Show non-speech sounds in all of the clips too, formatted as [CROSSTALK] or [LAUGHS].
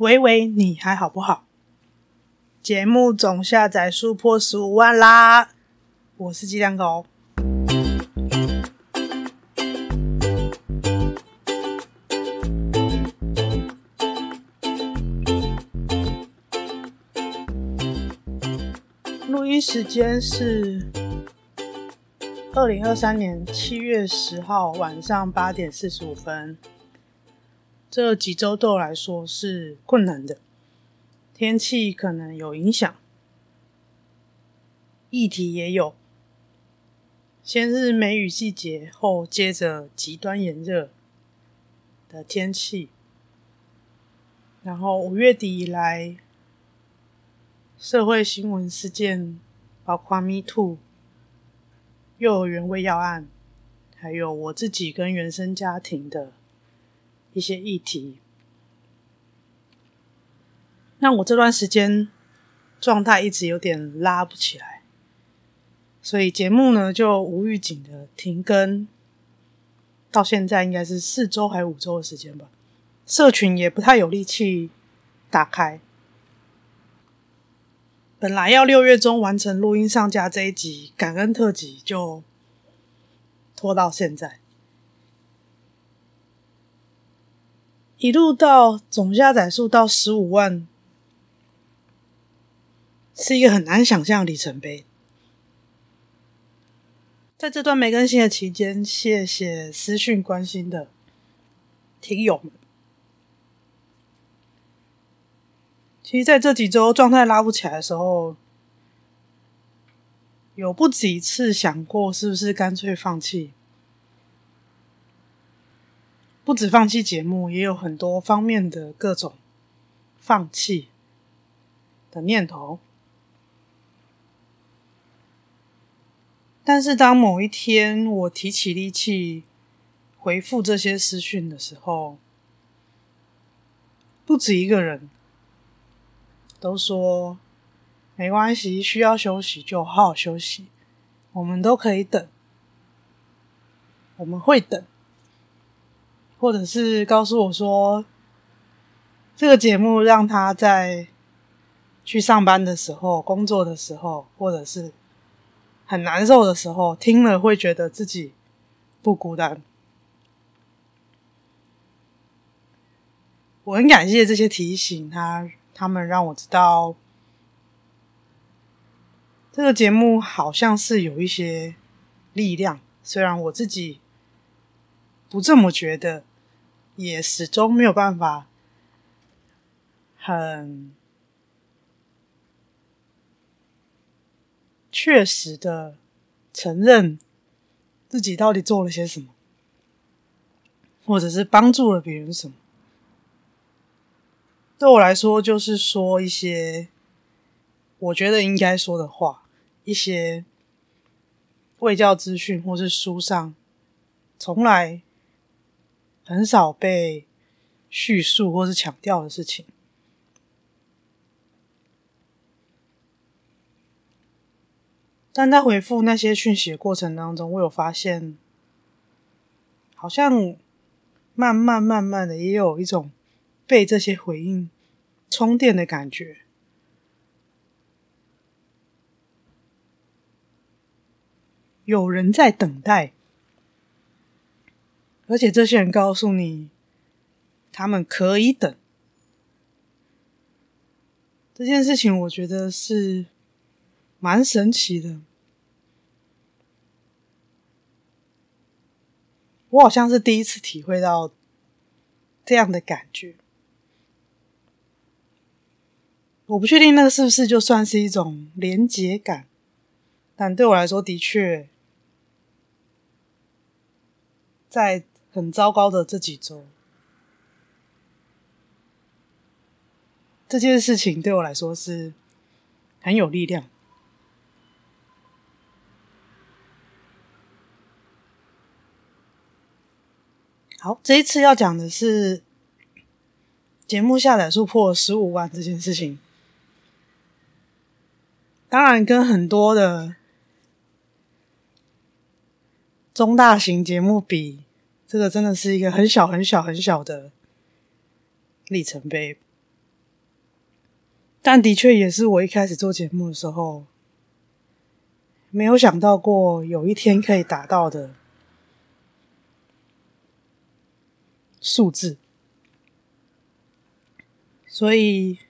喂喂，你还好不好？节目总下载数破十五万啦！我是鸡蛋糕。录音时间是二零二三年七月十号晚上八点四十五分。这几周对我来说是困难的，天气可能有影响，议题也有。先是梅雨季节，后接着极端炎热的天气，然后五月底以来，社会新闻事件包括 Me Too、幼儿园喂药案，还有我自己跟原生家庭的。一些议题，那我这段时间状态一直有点拉不起来，所以节目呢就无预警的停更，到现在应该是四周还五周的时间吧。社群也不太有力气打开，本来要六月中完成录音上架这一集感恩特辑，就拖到现在。一路到总下载数到十五万，是一个很难想象的里程碑。在这段没更新的期间，谢谢私讯关心的听友们。其实，在这几周状态拉不起来的时候，有不止一次想过，是不是干脆放弃。不止放弃节目，也有很多方面的各种放弃的念头。但是，当某一天我提起力气回复这些私讯的时候，不止一个人都说没关系，需要休息就好好休息，我们都可以等，我们会等。或者是告诉我说，这个节目让他在去上班的时候、工作的时候，或者是很难受的时候，听了会觉得自己不孤单。我很感谢这些提醒，他他们让我知道，这个节目好像是有一些力量，虽然我自己不这么觉得。也始终没有办法很确实的承认自己到底做了些什么，或者是帮助了别人什么。对我来说，就是说一些我觉得应该说的话，一些卫教资讯或是书上从来。很少被叙述或是强调的事情，但在回复那些讯息的过程当中，我有发现，好像慢慢慢慢的也有一种被这些回应充电的感觉，有人在等待。而且这些人告诉你，他们可以等。这件事情，我觉得是蛮神奇的。我好像是第一次体会到这样的感觉。我不确定那个是不是就算是一种连结感，但对我来说，的确在。很糟糕的这几周，这件事情对我来说是很有力量。好，这一次要讲的是节目下载数破十五万这件事情，当然跟很多的中大型节目比。这个真的是一个很小很小很小的里程碑，但的确也是我一开始做节目的时候，没有想到过有一天可以达到的数字。所以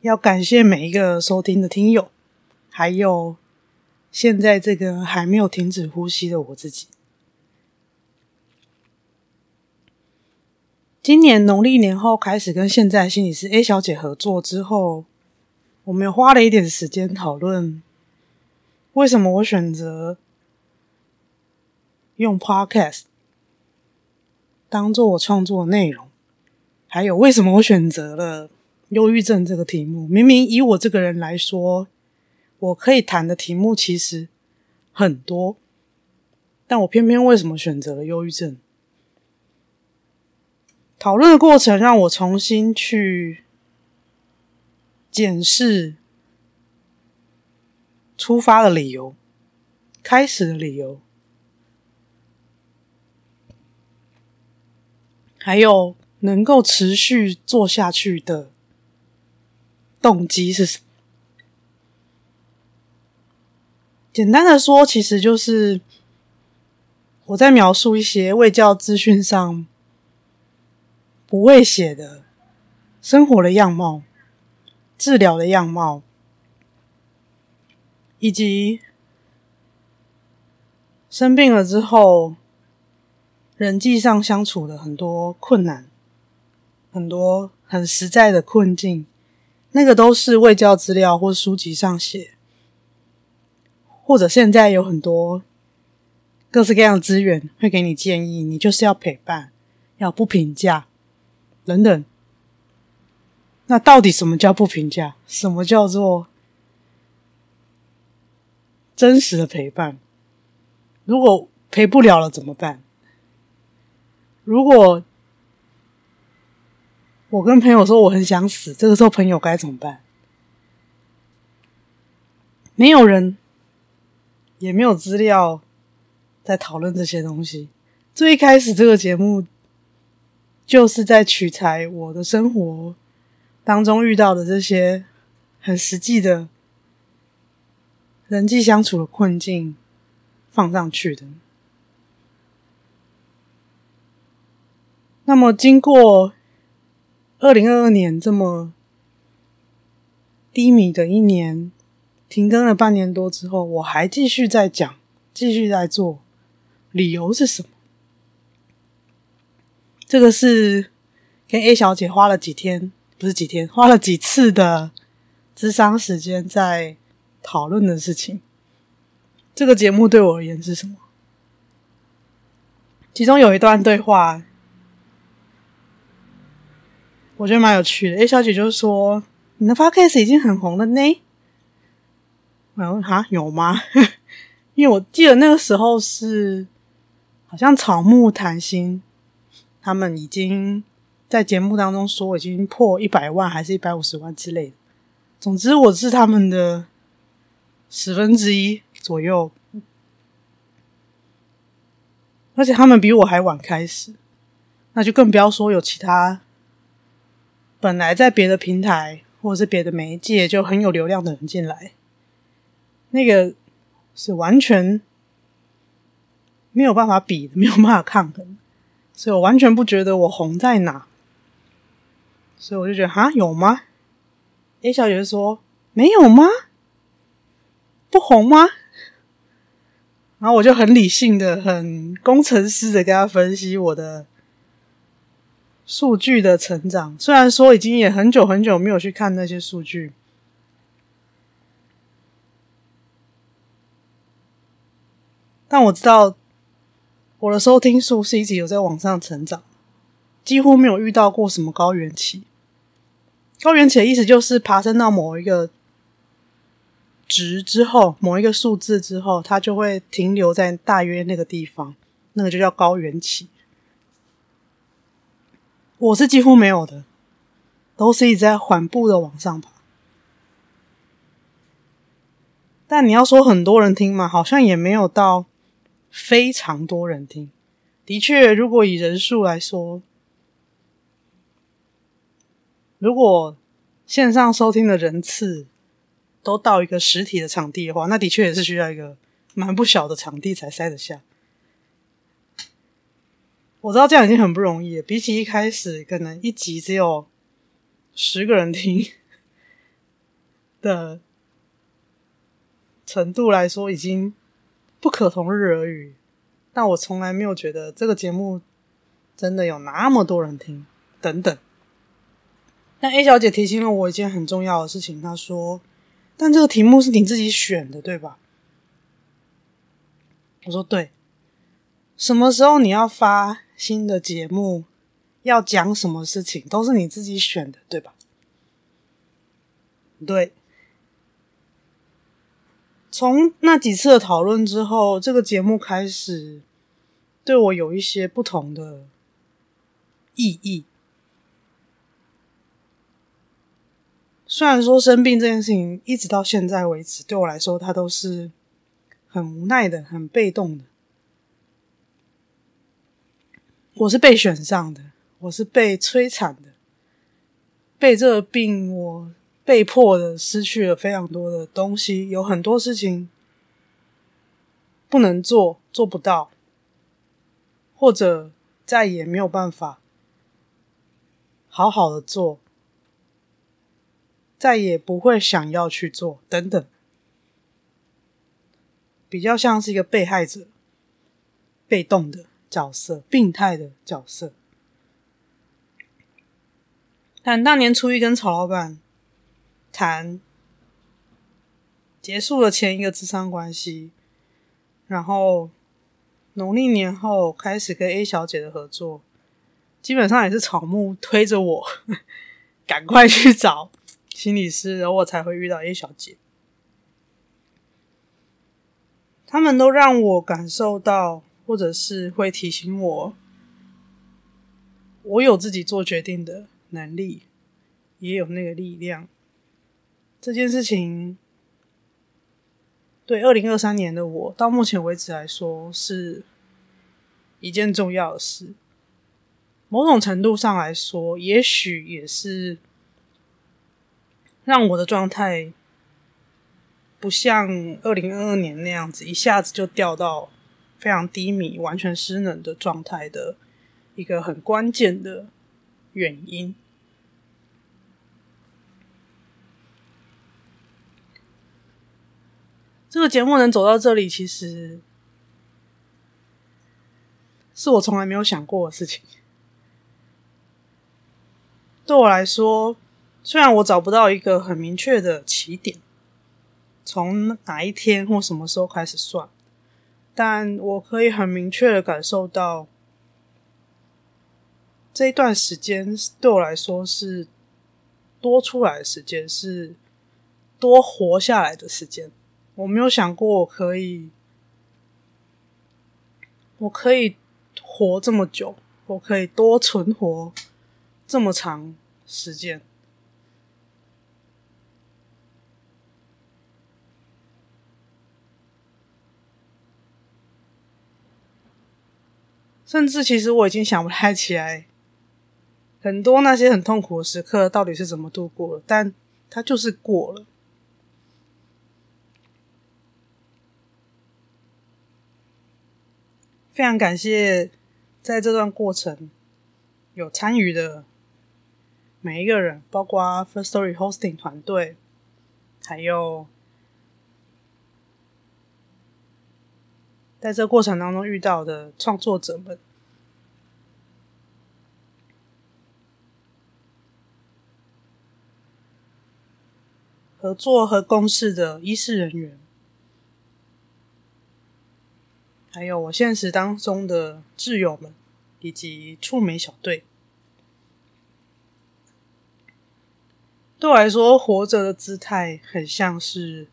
要感谢每一个收听的听友，还有现在这个还没有停止呼吸的我自己。今年农历年后开始跟现在心理师 A 小姐合作之后，我们有花了一点时间讨论，为什么我选择用 Podcast 当做我创作的内容，还有为什么我选择了忧郁症这个题目。明明以我这个人来说，我可以谈的题目其实很多，但我偏偏为什么选择了忧郁症？讨论的过程让我重新去检视出发的理由、开始的理由，还有能够持续做下去的动机是什么？简单的说，其实就是我在描述一些卫教资讯上。不会写的生活的样貌、治疗的样貌，以及生病了之后人际上相处的很多困难、很多很实在的困境，那个都是未教资料或书籍上写，或者现在有很多各式各样的资源会给你建议，你就是要陪伴，要不评价。等等，那到底什么叫不评价？什么叫做真实的陪伴？如果陪不了了怎么办？如果我跟朋友说我很想死，这个时候朋友该怎么办？没有人，也没有资料在讨论这些东西。最一开始这个节目。就是在取材我的生活当中遇到的这些很实际的人际相处的困境放上去的。那么，经过二零二二年这么低迷的一年，停更了半年多之后，我还继续在讲，继续在做，理由是什么？这个是跟 A 小姐花了几天，不是几天，花了几次的智商时间在讨论的事情。这个节目对我而言是什么？其中有一段对话，我觉得蛮有趣的。A 小姐就说：“你的 Podcast 已经很红了呢。”我问：“哈，有吗？” [LAUGHS] 因为我记得那个时候是好像草木谈心。他们已经在节目当中说已经破一百万，还是一百五十万之类的。总之，我是他们的十分之一左右，而且他们比我还晚开始，那就更不要说有其他本来在别的平台或者是别的媒介就很有流量的人进来，那个是完全没有办法比，没有办法抗衡。所以我完全不觉得我红在哪，所以我就觉得哈，有吗？A 小姐说没有吗？不红吗？然后我就很理性的、很工程师的跟她分析我的数据的成长。虽然说已经也很久很久没有去看那些数据，但我知道。我的收听数是一直有在往上成长，几乎没有遇到过什么高原期。高原期的意思就是爬升到某一个值之后，某一个数字之后，它就会停留在大约那个地方，那个就叫高原期。我是几乎没有的，都是一直在缓步的往上爬。但你要说很多人听嘛，好像也没有到。非常多人听，的确，如果以人数来说，如果线上收听的人次都到一个实体的场地的话，那的确也是需要一个蛮不小的场地才塞得下。我知道这样已经很不容易了，比起一开始可能一集只有十个人听的程度来说，已经不可同日而语。但我从来没有觉得这个节目真的有那么多人听。等等。但 A 小姐提醒了我一件很重要的事情，她说：“但这个题目是你自己选的，对吧？”我说：“对。”什么时候你要发新的节目，要讲什么事情，都是你自己选的，对吧？对。从那几次的讨论之后，这个节目开始对我有一些不同的意义。虽然说生病这件事情一直到现在为止，对我来说，它都是很无奈的、很被动的。我是被选上的，我是被摧残的，被这个病，我被迫的失去了非常多的东西，有很多事情不能做，做不到，或者再也没有办法好好的做，再也不会想要去做，等等，比较像是一个被害者，被动的。角色，病态的角色。但大年初一跟曹老板谈结束了前一个咨商关系，然后农历年后开始跟 A 小姐的合作，基本上也是草木推着我赶快去找心理师，然后我才会遇到 A 小姐。他们都让我感受到。或者是会提醒我，我有自己做决定的能力，也有那个力量。这件事情对二零二三年的我，到目前为止来说，是一件重要的事。某种程度上来说，也许也是让我的状态不像二零二二年那样子，一下子就掉到。非常低迷、完全失能的状态的一个很关键的原因。这个节目能走到这里，其实是我从来没有想过的事情。对我来说，虽然我找不到一个很明确的起点，从哪一天或什么时候开始算。但我可以很明确的感受到，这一段时间对我来说是多出来的时间，是多活下来的时间。我没有想过我可以，我可以活这么久，我可以多存活这么长时间。甚至其实我已经想不太起来，很多那些很痛苦的时刻到底是怎么度过的，但它就是过了。非常感谢在这段过程有参与的每一个人，包括 First Story Hosting 团队，还有在这过程当中遇到的创作者们。合作和共事的医事人员，还有我现实当中的挚友们，以及触媒小队，对我来说，活着的姿态很像是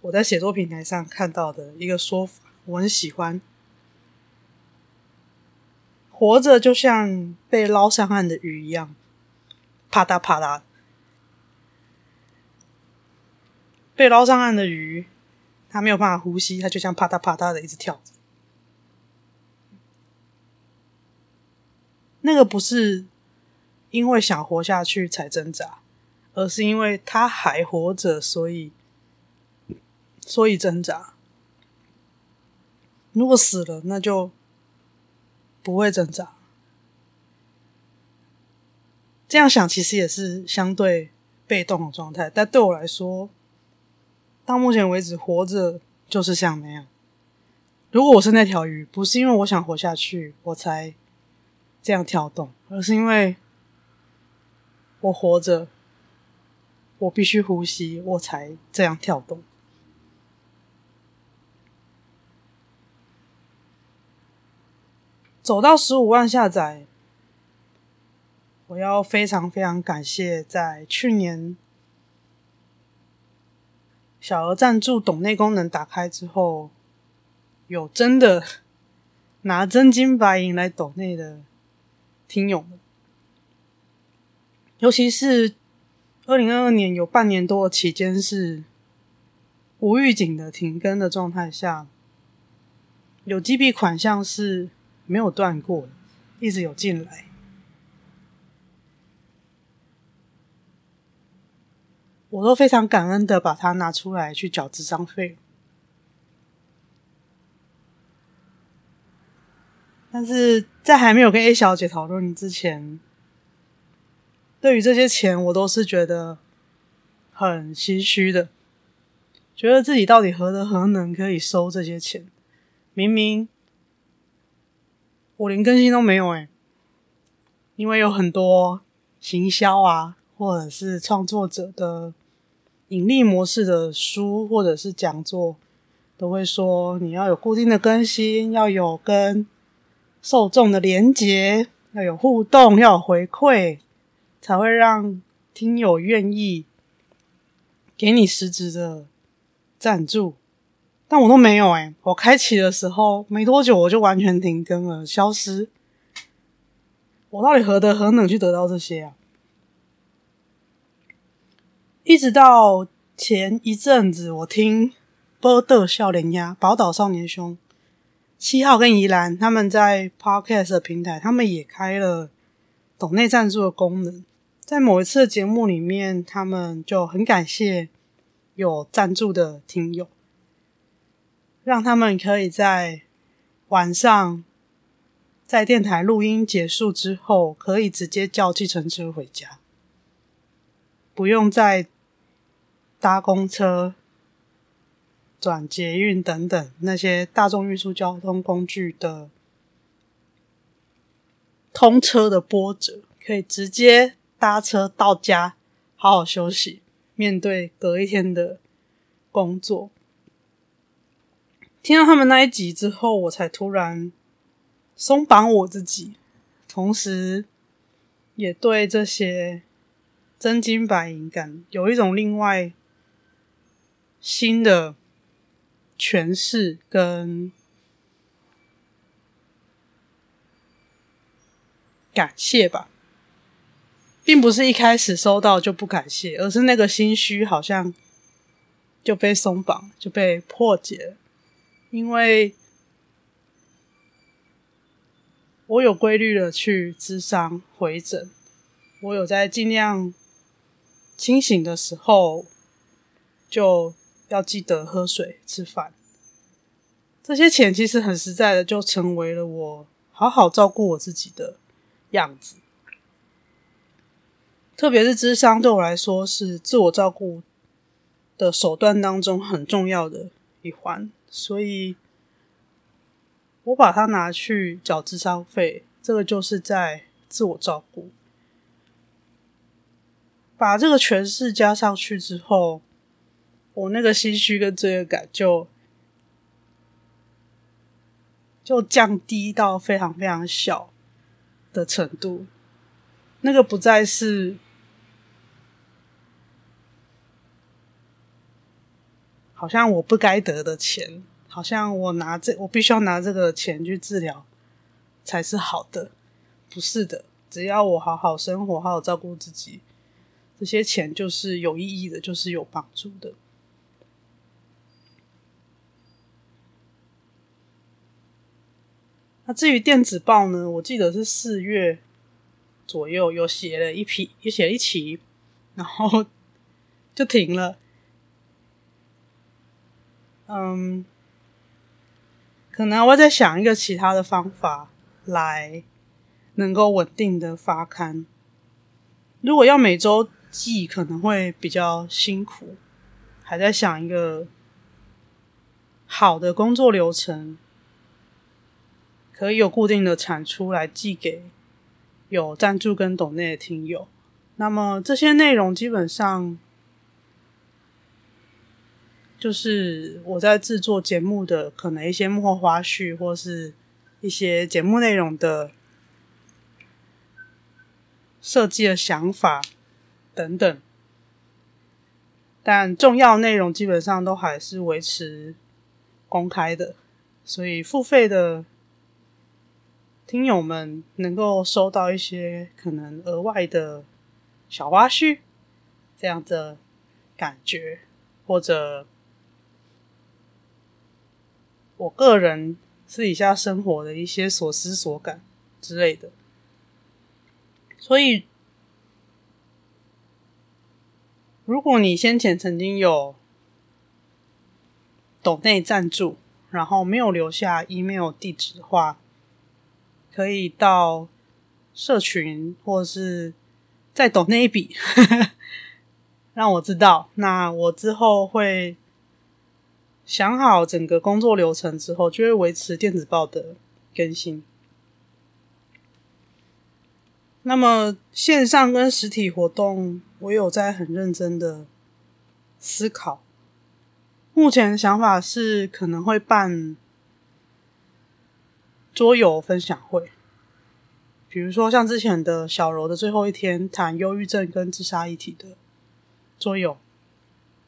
我在写作平台上看到的一个说法，我很喜欢。活着就像被捞上岸的鱼一样，啪嗒啪嗒。被捞上岸的鱼，它没有办法呼吸，它就像啪嗒啪嗒的一直跳。那个不是因为想活下去才挣扎，而是因为他还活着，所以所以挣扎。如果死了，那就不会挣扎。这样想其实也是相对被动的状态，但对我来说，到目前为止活着就是像那样。如果我是那条鱼，不是因为我想活下去，我才这样跳动，而是因为我活着，我必须呼吸，我才这样跳动。走到十五万下载，我要非常非常感谢，在去年小额赞助抖内功能打开之后，有真的 [LAUGHS] 拿真金白银来抖内的听友们，尤其是二零二二年有半年多的期间是无预警的停更的状态下，有几笔款项是。没有断过，一直有进来，我都非常感恩的把它拿出来去缴智商费。但是在还没有跟 A 小姐讨论之前，对于这些钱，我都是觉得很唏嘘的，觉得自己到底何德何能可以收这些钱？明明。我连更新都没有诶，因为有很多行销啊，或者是创作者的盈利模式的书或者是讲座，都会说你要有固定的更新，要有跟受众的连接，要有互动，要有回馈，才会让听友愿意给你实质的赞助。但我都没有诶、我开启的时候没多久，我就完全停更了，消失。我到底何德何能去得到这些啊？一直到前一阵子，我听波特笑脸鸭、宝岛少年兄、七号跟宜兰他们在 Podcast 平台，他们也开了抖内赞助的功能。在某一次的节目里面，他们就很感谢有赞助的听友。让他们可以在晚上在电台录音结束之后，可以直接叫计程车回家，不用再搭公车、转捷运等等那些大众运输交通工具的通车的波折，可以直接搭车到家，好好休息，面对隔一天的工作。听到他们那一集之后，我才突然松绑我自己，同时也对这些真金白银感有一种另外新的诠释跟感谢吧，并不是一开始收到就不感谢，而是那个心虚好像就被松绑，就被破解了。因为我有规律的去咨商回诊，我有在尽量清醒的时候，就要记得喝水、吃饭。这些钱其实很实在的，就成为了我好好照顾我自己的样子。特别是智商对我来说，是自我照顾的手段当中很重要的一环。所以，我把它拿去缴智商费，这个就是在自我照顾。把这个诠释加上去之后，我那个心虚跟罪恶感就就降低到非常非常小的程度。那个不再是。好像我不该得的钱，好像我拿这，我必须要拿这个钱去治疗才是好的，不是的。只要我好好生活，好好照顾自己，这些钱就是有意义的，就是有帮助的。那至于电子报呢？我记得是四月左右有写了一批，有写了一期然后 [LAUGHS] 就停了。嗯，可能我在想一个其他的方法来能够稳定的发刊。如果要每周寄，可能会比较辛苦，还在想一个好的工作流程，可以有固定的产出来寄给有赞助跟懂内的听友。那么这些内容基本上就是我在制作节目的可能一些幕后花絮，或是一些节目内容的设计的想法等等，但重要内容基本上都还是维持公开的，所以付费的听友们能够收到一些可能额外的。小花絮这样的感觉，或者我个人私底下生活的一些所思所感之类的。所以，如果你先前曾经有抖内赞助，然后没有留下 email 地址的话，可以到社群或是。再抖那一笔，让我知道。那我之后会想好整个工作流程之后，就会维持电子报的更新。那么线上跟实体活动，我有在很认真的思考。目前的想法是可能会办桌游分享会。比如说，像之前的小柔的最后一天谈忧郁症跟自杀议题的桌游，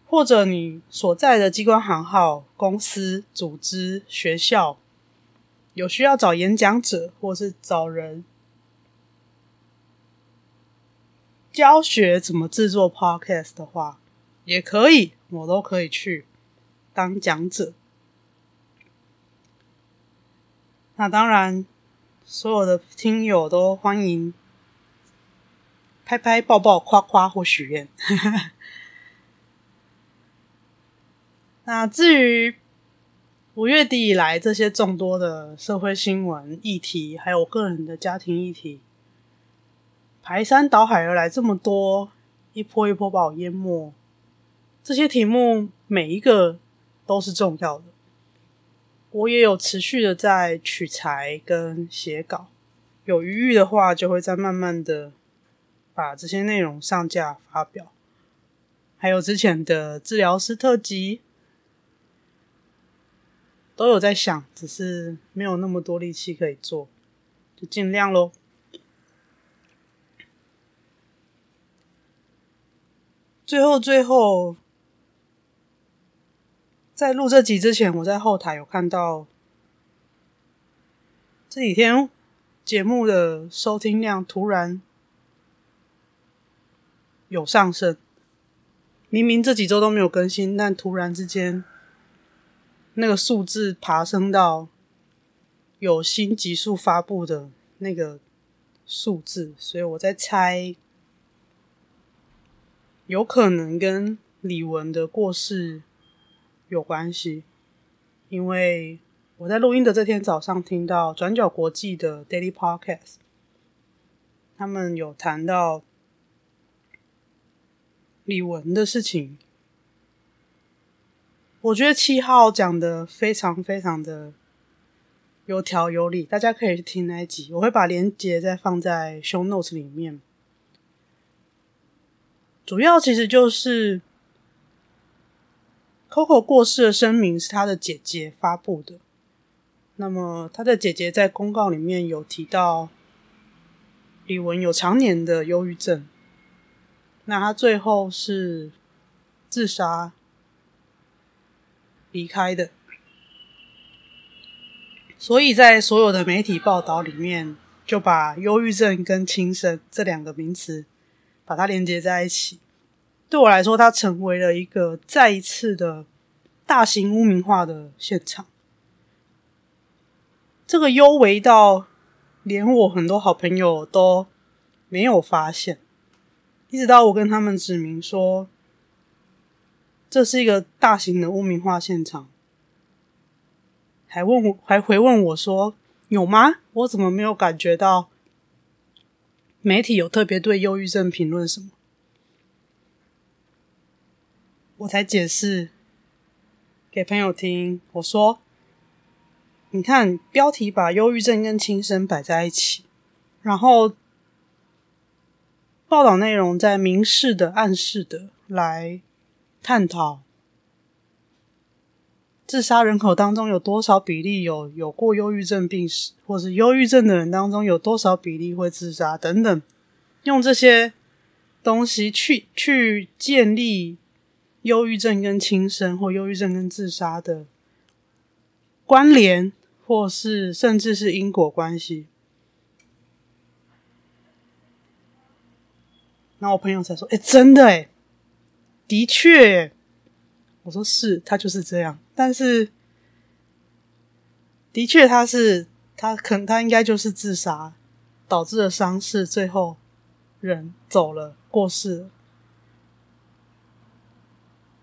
或者你所在的机关行号、公司、组织、学校有需要找演讲者，或是找人教学怎么制作 Podcast 的话，也可以，我都可以去当讲者。那当然。所有的听友都欢迎拍拍、抱抱、夸夸或许愿。[LAUGHS] 那至于五月底以来这些众多的社会新闻议题，还有我个人的家庭议题，排山倒海而来，这么多，一波一波把我淹没。这些题目每一个都是重要的。我也有持续的在取材跟写稿，有余裕的话，就会再慢慢的把这些内容上架发表。还有之前的治疗师特辑，都有在想，只是没有那么多力气可以做，就尽量喽。最后，最后。在录这集之前，我在后台有看到这几天节目的收听量突然有上升。明明这几周都没有更新，但突然之间那个数字爬升到有新集数发布的那个数字，所以我在猜，有可能跟李玟的过世。有关系，因为我在录音的这天早上听到转角国际的 Daily Podcast，他们有谈到李玟的事情。我觉得七号讲的非常非常的有条有理，大家可以去听那一集，我会把链接再放在 Show Notes 里面。主要其实就是。Coco 过世的声明是他的姐姐发布的。那么，他的姐姐在公告里面有提到，李玟有常年的忧郁症。那他最后是自杀离开的。所以在所有的媒体报道里面，就把忧郁症跟轻生这两个名词把它连接在一起。对我来说，它成为了一个再一次的大型污名化的现场。这个幽微到连我很多好朋友都没有发现，一直到我跟他们指明说，这是一个大型的污名化现场，还问我，还回问我说，有吗？我怎么没有感觉到媒体有特别对忧郁症评论什么？我才解释给朋友听，我说，你看标题把忧郁症跟轻生摆在一起，然后。报道内容在明示的、暗示的来探讨自杀人口当中有多少比例有有过忧郁症病史，或是忧郁症的人当中有多少比例会自杀等等，用这些东西去去建立忧郁症跟轻生或忧郁症跟自杀的关联，或是甚至是因果关系。然后我朋友才说：“哎，真的哎，的确。”我说：“是，他就是这样。但是，的确，他是他可他应该就是自杀导致的伤势，最后人走了，过世了。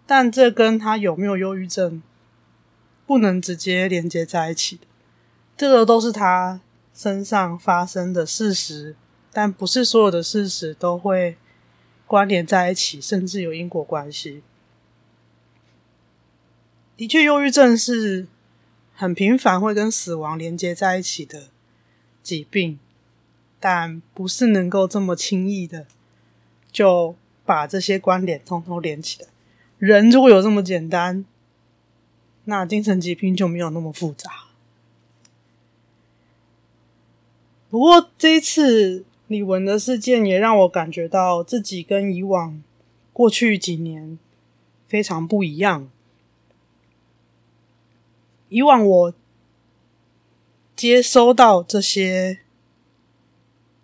但这跟他有没有忧郁症不能直接连接在一起的，这个都是他身上发生的事实，但不是所有的事实都会。”关联在一起，甚至有因果关系。的确，忧郁症是很频繁会跟死亡连接在一起的疾病，但不是能够这么轻易的就把这些关联通通连起来。人如果有这么简单，那精神疾病就没有那么复杂。不过这一次。李玟的事件也让我感觉到自己跟以往过去几年非常不一样。以往我接收到这些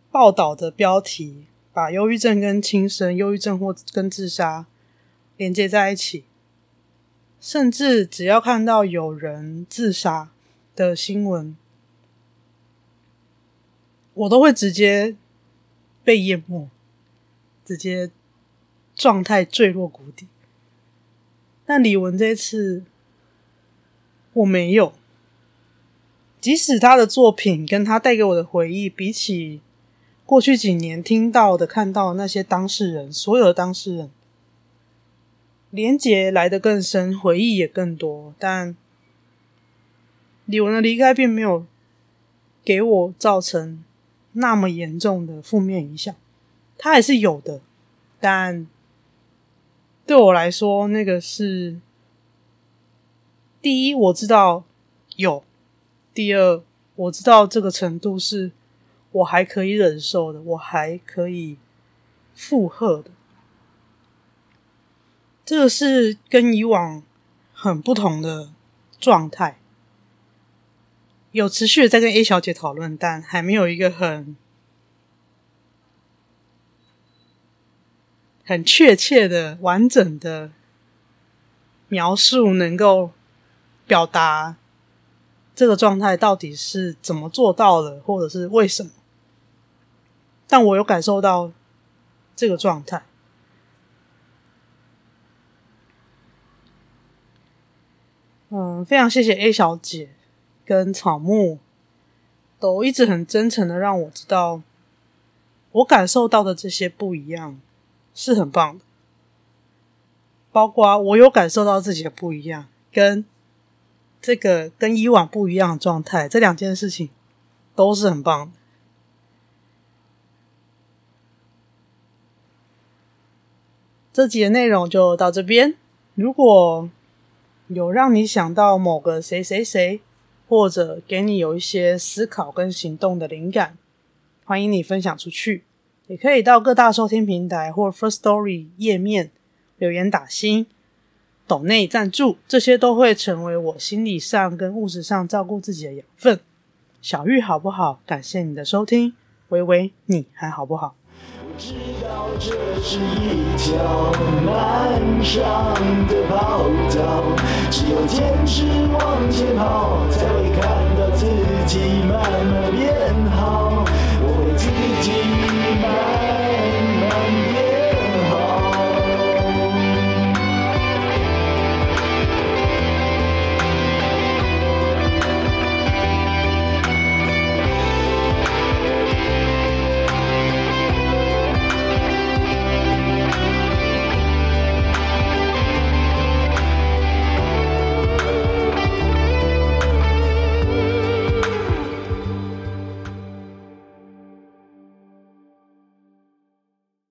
报道的标题，把忧郁症跟轻生、忧郁症或跟自杀连接在一起，甚至只要看到有人自杀的新闻，我都会直接。被淹没，直接状态坠落谷底。但李玟这次，我没有。即使他的作品跟他带给我的回忆，比起过去几年听到的、看到的那些当事人，所有的当事人，连结来的更深，回忆也更多。但李玟的离开，并没有给我造成。那么严重的负面影响，它还是有的，但对我来说，那个是第一，我知道有；第二，我知道这个程度是我还可以忍受的，我还可以负荷的。这个是跟以往很不同的状态。有持续的在跟 A 小姐讨论，但还没有一个很很确切的、完整的描述，能够表达这个状态到底是怎么做到的，或者是为什么。但我有感受到这个状态。嗯，非常谢谢 A 小姐。跟草木都一直很真诚的让我知道，我感受到的这些不一样是很棒的，包括我有感受到自己的不一样，跟这个跟以往不一样的状态，这两件事情都是很棒的。这集的内容就到这边，如果有让你想到某个谁谁谁。或者给你有一些思考跟行动的灵感，欢迎你分享出去。也可以到各大收听平台或 First Story 页面留言打星、抖内赞助，这些都会成为我心理上跟物质上照顾自己的养分。小玉好不好？感谢你的收听，喂喂，你还好不好？知道这是一条漫长的跑道，只有坚持往前跑，才会看到自己慢慢变好。